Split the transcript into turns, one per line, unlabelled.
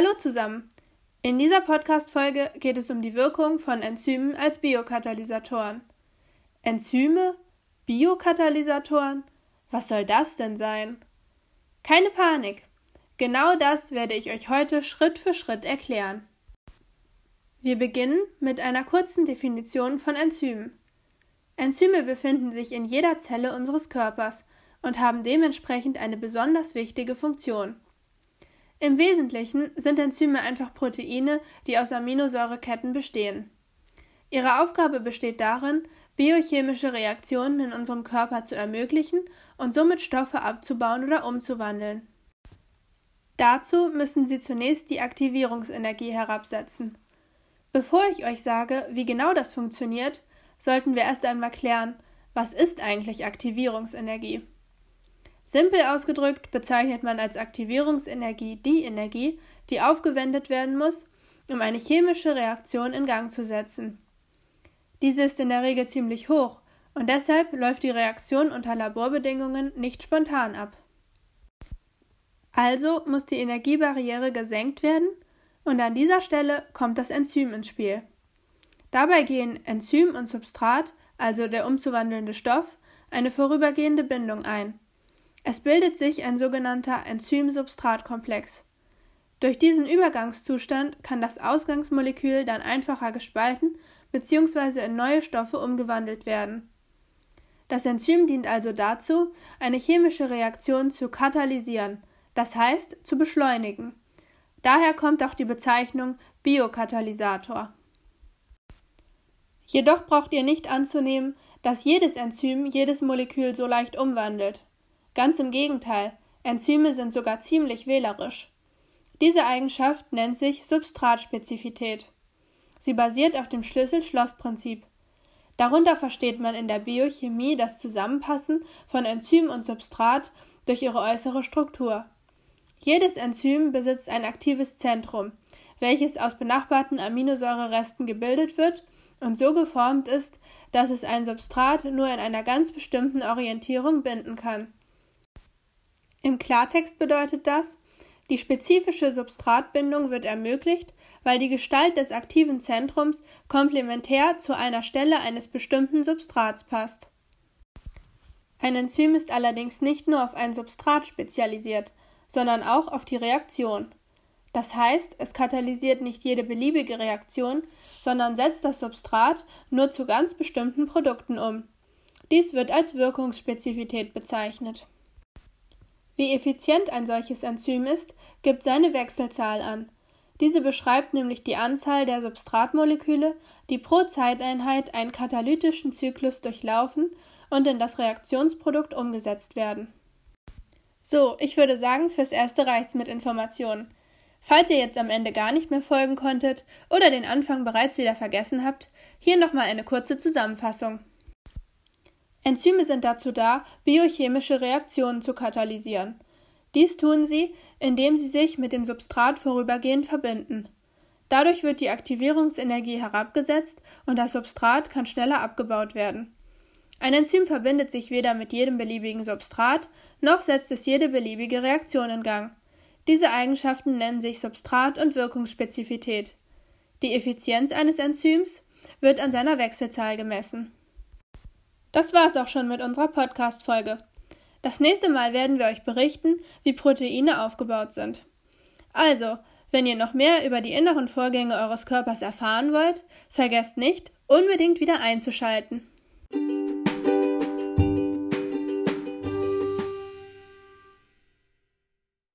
Hallo zusammen! In dieser Podcast-Folge geht es um die Wirkung von Enzymen als Biokatalysatoren. Enzyme? Biokatalysatoren? Was soll das denn sein? Keine Panik! Genau das werde ich euch heute Schritt für Schritt erklären. Wir beginnen mit einer kurzen Definition von Enzymen. Enzyme befinden sich in jeder Zelle unseres Körpers und haben dementsprechend eine besonders wichtige Funktion. Im Wesentlichen sind Enzyme einfach Proteine, die aus Aminosäureketten bestehen. Ihre Aufgabe besteht darin, biochemische Reaktionen in unserem Körper zu ermöglichen und somit Stoffe abzubauen oder umzuwandeln. Dazu müssen sie zunächst die Aktivierungsenergie herabsetzen. Bevor ich euch sage, wie genau das funktioniert, sollten wir erst einmal klären, was ist eigentlich Aktivierungsenergie? Simpel ausgedrückt bezeichnet man als Aktivierungsenergie die Energie, die aufgewendet werden muss, um eine chemische Reaktion in Gang zu setzen. Diese ist in der Regel ziemlich hoch und deshalb läuft die Reaktion unter Laborbedingungen nicht spontan ab. Also muss die Energiebarriere gesenkt werden und an dieser Stelle kommt das Enzym ins Spiel. Dabei gehen Enzym und Substrat, also der umzuwandelnde Stoff, eine vorübergehende Bindung ein. Es bildet sich ein sogenannter Enzym-Substrat-Komplex. Durch diesen Übergangszustand kann das Ausgangsmolekül dann einfacher gespalten bzw. in neue Stoffe umgewandelt werden. Das Enzym dient also dazu, eine chemische Reaktion zu katalysieren, das heißt zu beschleunigen. Daher kommt auch die Bezeichnung Biokatalysator. Jedoch braucht ihr nicht anzunehmen, dass jedes Enzym jedes Molekül so leicht umwandelt. Ganz im Gegenteil, Enzyme sind sogar ziemlich wählerisch. Diese Eigenschaft nennt sich Substratspezifität. Sie basiert auf dem Schlüssel-Schloss-Prinzip. Darunter versteht man in der Biochemie das Zusammenpassen von Enzym und Substrat durch ihre äußere Struktur. Jedes Enzym besitzt ein aktives Zentrum, welches aus benachbarten Aminosäureresten gebildet wird und so geformt ist, dass es ein Substrat nur in einer ganz bestimmten Orientierung binden kann. Im Klartext bedeutet das, die spezifische Substratbindung wird ermöglicht, weil die Gestalt des aktiven Zentrums komplementär zu einer Stelle eines bestimmten Substrats passt. Ein Enzym ist allerdings nicht nur auf ein Substrat spezialisiert, sondern auch auf die Reaktion. Das heißt, es katalysiert nicht jede beliebige Reaktion, sondern setzt das Substrat nur zu ganz bestimmten Produkten um. Dies wird als Wirkungsspezifität bezeichnet. Wie effizient ein solches Enzym ist, gibt seine Wechselzahl an. Diese beschreibt nämlich die Anzahl der Substratmoleküle, die pro Zeiteinheit einen katalytischen Zyklus durchlaufen und in das Reaktionsprodukt umgesetzt werden. So, ich würde sagen, fürs Erste reicht's mit Informationen. Falls ihr jetzt am Ende gar nicht mehr folgen konntet oder den Anfang bereits wieder vergessen habt, hier nochmal eine kurze Zusammenfassung. Enzyme sind dazu da, biochemische Reaktionen zu katalysieren. Dies tun sie, indem sie sich mit dem Substrat vorübergehend verbinden. Dadurch wird die Aktivierungsenergie herabgesetzt und das Substrat kann schneller abgebaut werden. Ein Enzym verbindet sich weder mit jedem beliebigen Substrat, noch setzt es jede beliebige Reaktion in Gang. Diese Eigenschaften nennen sich Substrat- und Wirkungsspezifität. Die Effizienz eines Enzyms wird an seiner Wechselzahl gemessen. Das war's auch schon mit unserer Podcast-Folge. Das nächste Mal werden wir euch berichten, wie Proteine aufgebaut sind. Also, wenn ihr noch mehr über die inneren Vorgänge eures Körpers erfahren wollt, vergesst nicht, unbedingt wieder einzuschalten.